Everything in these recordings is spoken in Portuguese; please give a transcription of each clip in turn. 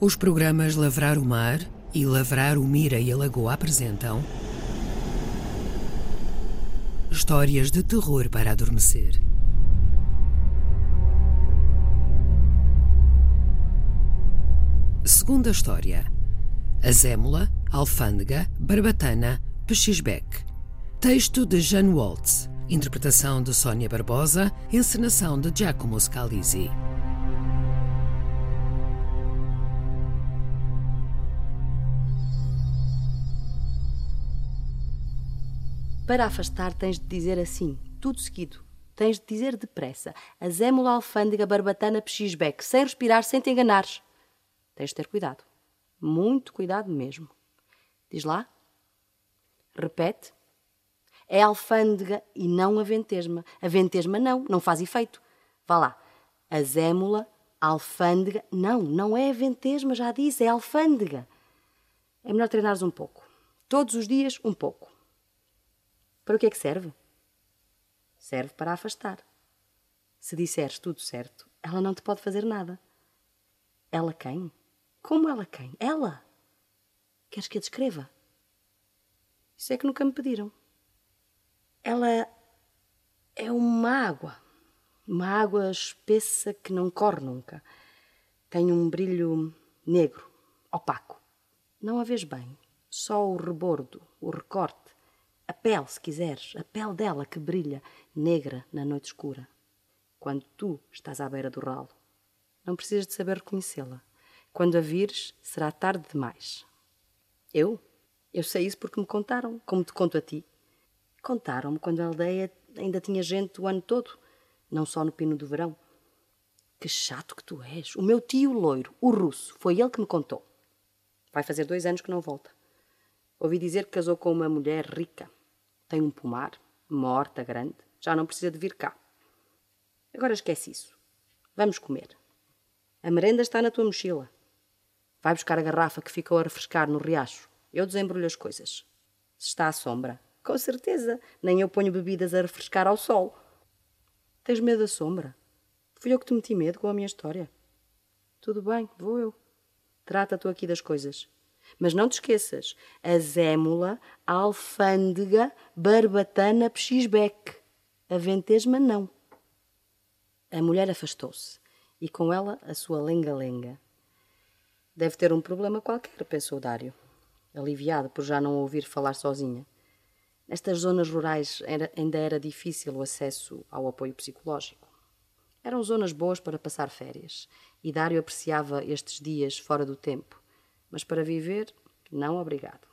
Os programas Lavrar o Mar e Lavrar o Mira e a Lagoa apresentam Histórias de terror para adormecer. Segunda história: Azémula, Alfândega, Barbatana, Pechisbeck. Texto de Jeanne Waltz. Interpretação de Sónia Barbosa. Encenação de Giacomo Scalisi. Para afastar, tens de dizer assim, tudo seguido. Tens de dizer depressa. Azémula, alfândega, barbatana, pechisbeque, sem respirar, sem te enganares. Tens de ter cuidado. Muito cuidado mesmo. Diz lá. Repete. É alfândega e não a ventesma. A ventesma não, não faz efeito. Vá lá. Azémula, alfândega. Não, não é a ventesma, já disse, é alfândega. É melhor treinares um pouco. Todos os dias, um pouco. Para o que é que serve? Serve para afastar. Se disseres tudo certo, ela não te pode fazer nada. Ela quem? Como ela quem? Ela! Queres que a descreva? Isso é que nunca me pediram. Ela é uma água. Uma água espessa que não corre nunca. Tem um brilho negro, opaco. Não a vês bem. Só o rebordo, o recorte, a pele, se quiseres, a pele dela que brilha, negra na noite escura. Quando tu estás à beira do ralo, não precisas de saber reconhecê-la. Quando a vires, será tarde demais. Eu? Eu sei isso porque me contaram, como te conto a ti. Contaram-me quando a aldeia ainda tinha gente o ano todo, não só no pino do verão. Que chato que tu és. O meu tio loiro, o russo, foi ele que me contou. Vai fazer dois anos que não volta. Ouvi dizer que casou com uma mulher rica. Tem um pomar, morta, grande. Já não precisa de vir cá. Agora esquece isso. Vamos comer. A merenda está na tua mochila. Vai buscar a garrafa que ficou a refrescar no riacho. Eu desembrulho as coisas. Se está à sombra, com certeza, nem eu ponho bebidas a refrescar ao sol. Tens medo da sombra? Fui eu que te meti medo com a minha história. Tudo bem, vou eu. Trata tu aqui das coisas. Mas não te esqueças, a zémula, a alfândega, barbatana, pechisbeque. A ventesma não. A mulher afastou-se e com ela a sua lenga-lenga. Deve ter um problema qualquer, pensou Dário, aliviado por já não ouvir falar sozinha. Nestas zonas rurais era, ainda era difícil o acesso ao apoio psicológico. Eram zonas boas para passar férias, e Dário apreciava estes dias fora do tempo, mas para viver, não obrigado.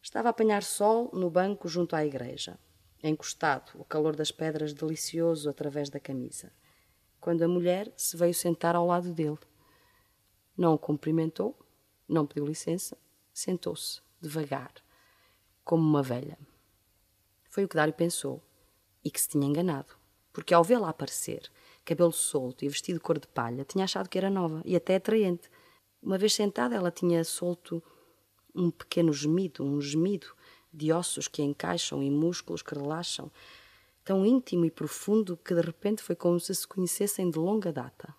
Estava a apanhar sol no banco junto à igreja, encostado, o calor das pedras delicioso através da camisa, quando a mulher se veio sentar ao lado dele. Não o cumprimentou, não pediu licença, sentou-se, devagar, como uma velha. Foi o que Dário pensou, e que se tinha enganado, porque ao vê-la aparecer, cabelo solto e vestido cor de palha, tinha achado que era nova e até atraente. Uma vez sentada, ela tinha solto um pequeno gemido, um gemido de ossos que encaixam e músculos que relaxam, tão íntimo e profundo que de repente foi como se se conhecessem de longa data.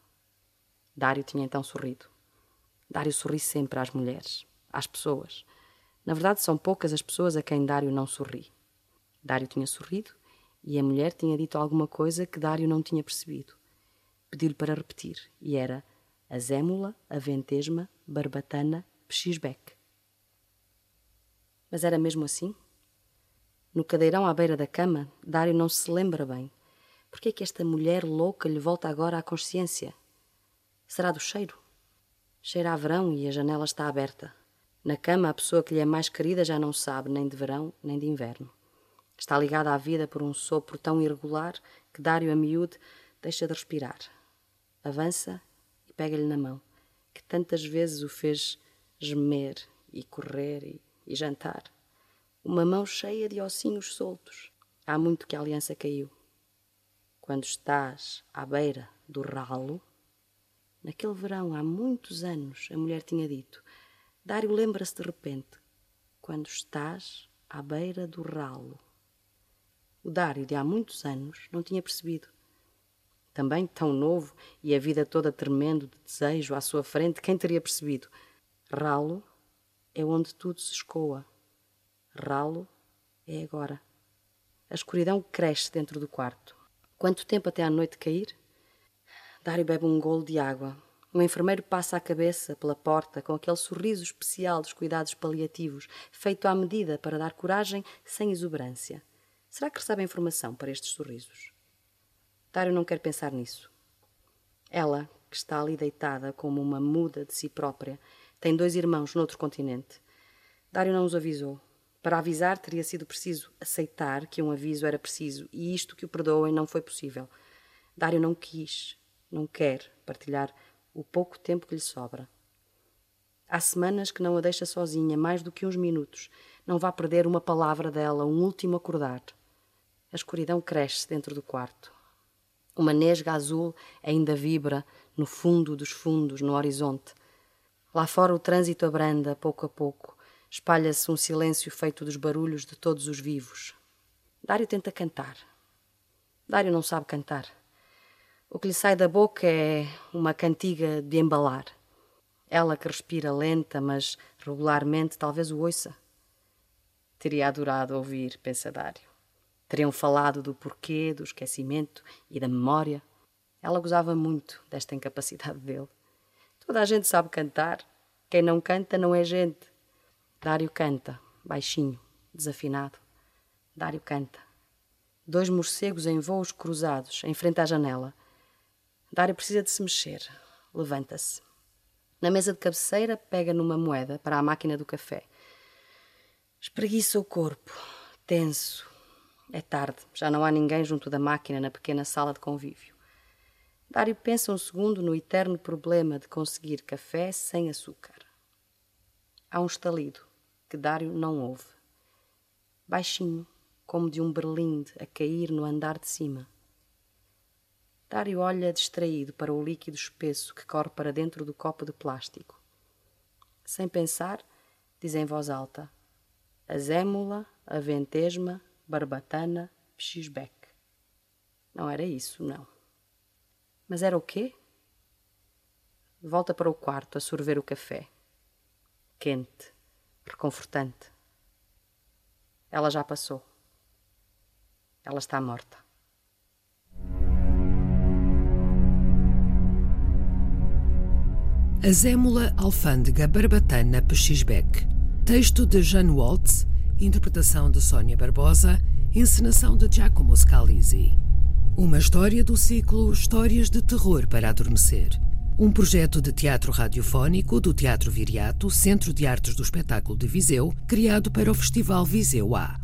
Dário tinha então sorrido. Dário sorri sempre às mulheres, às pessoas. Na verdade, são poucas as pessoas a quem Dário não sorri. Dário tinha sorrido e a mulher tinha dito alguma coisa que Dário não tinha percebido. Pediu-lhe para repetir e era a zémula, a ventesma, barbatana, pechisbeque. Mas era mesmo assim? No cadeirão à beira da cama, Dário não se lembra bem. Por que é que esta mulher louca lhe volta agora à consciência? Será do cheiro? Cheira a verão e a janela está aberta. Na cama, a pessoa que lhe é mais querida já não sabe nem de verão nem de inverno. Está ligada à vida por um sopro tão irregular que Dário, a miúde, deixa de respirar. Avança pega-lhe na mão, que tantas vezes o fez gemer e correr e, e jantar. Uma mão cheia de ossinhos soltos. Há muito que a aliança caiu. Quando estás à beira do ralo, Naquele verão, há muitos anos, a mulher tinha dito: Dário lembra-se de repente, quando estás à beira do ralo. O Dário, de há muitos anos, não tinha percebido. Também tão novo e a vida toda tremendo de desejo à sua frente, quem teria percebido? Ralo é onde tudo se escoa. Ralo é agora. A escuridão cresce dentro do quarto. Quanto tempo até à noite cair? Dário bebe um golo de água. Um enfermeiro passa a cabeça pela porta com aquele sorriso especial dos cuidados paliativos, feito à medida para dar coragem sem exuberância. Será que recebe informação para estes sorrisos? Dário não quer pensar nisso. Ela, que está ali deitada como uma muda de si própria, tem dois irmãos noutro continente. Dário não os avisou. Para avisar, teria sido preciso aceitar que um aviso era preciso e isto que o perdoem não foi possível. Dário não quis, não quer partilhar o pouco tempo que lhe sobra. Há semanas que não a deixa sozinha mais do que uns minutos. Não vá perder uma palavra dela, um último acordar. A escuridão cresce dentro do quarto. Uma nesga azul ainda vibra no fundo dos fundos, no horizonte. Lá fora o trânsito abranda, pouco a pouco. Espalha-se um silêncio feito dos barulhos de todos os vivos. Dário tenta cantar. Dário não sabe cantar. O que lhe sai da boca é uma cantiga de embalar. Ela que respira lenta, mas regularmente, talvez o ouça. Teria adorado ouvir, pensa Dário. Teriam falado do porquê, do esquecimento e da memória. Ela gozava muito desta incapacidade dele. Toda a gente sabe cantar. Quem não canta não é gente. Dário canta, baixinho, desafinado. Dário canta. Dois morcegos em voos cruzados, em frente à janela. Dário precisa de se mexer. Levanta-se. Na mesa de cabeceira, pega numa moeda para a máquina do café. Espreguiça o corpo, tenso. É tarde, já não há ninguém junto da máquina na pequena sala de convívio. Dário pensa um segundo no eterno problema de conseguir café sem açúcar. Há um estalido que Dário não ouve. Baixinho, como de um berlinde a cair no andar de cima. Dário olha distraído para o líquido espesso que corre para dentro do copo de plástico. Sem pensar, diz em voz alta: Azémula, aventesma, barbatana, pxisbec. Não era isso, não. Mas era o quê? Volta para o quarto a sorver o café. Quente reconfortante. Ela já passou. Ela está morta. A Zémula Alfândega Barbatana Pechisbeck. Texto de Jeanne Waltz, interpretação de Sônia Barbosa, encenação de Giacomo Scalisi. Uma história do ciclo Histórias de Terror para Adormecer um projeto de teatro radiofónico do Teatro Viriato, Centro de Artes do Espetáculo de Viseu, criado para o Festival Viseu A.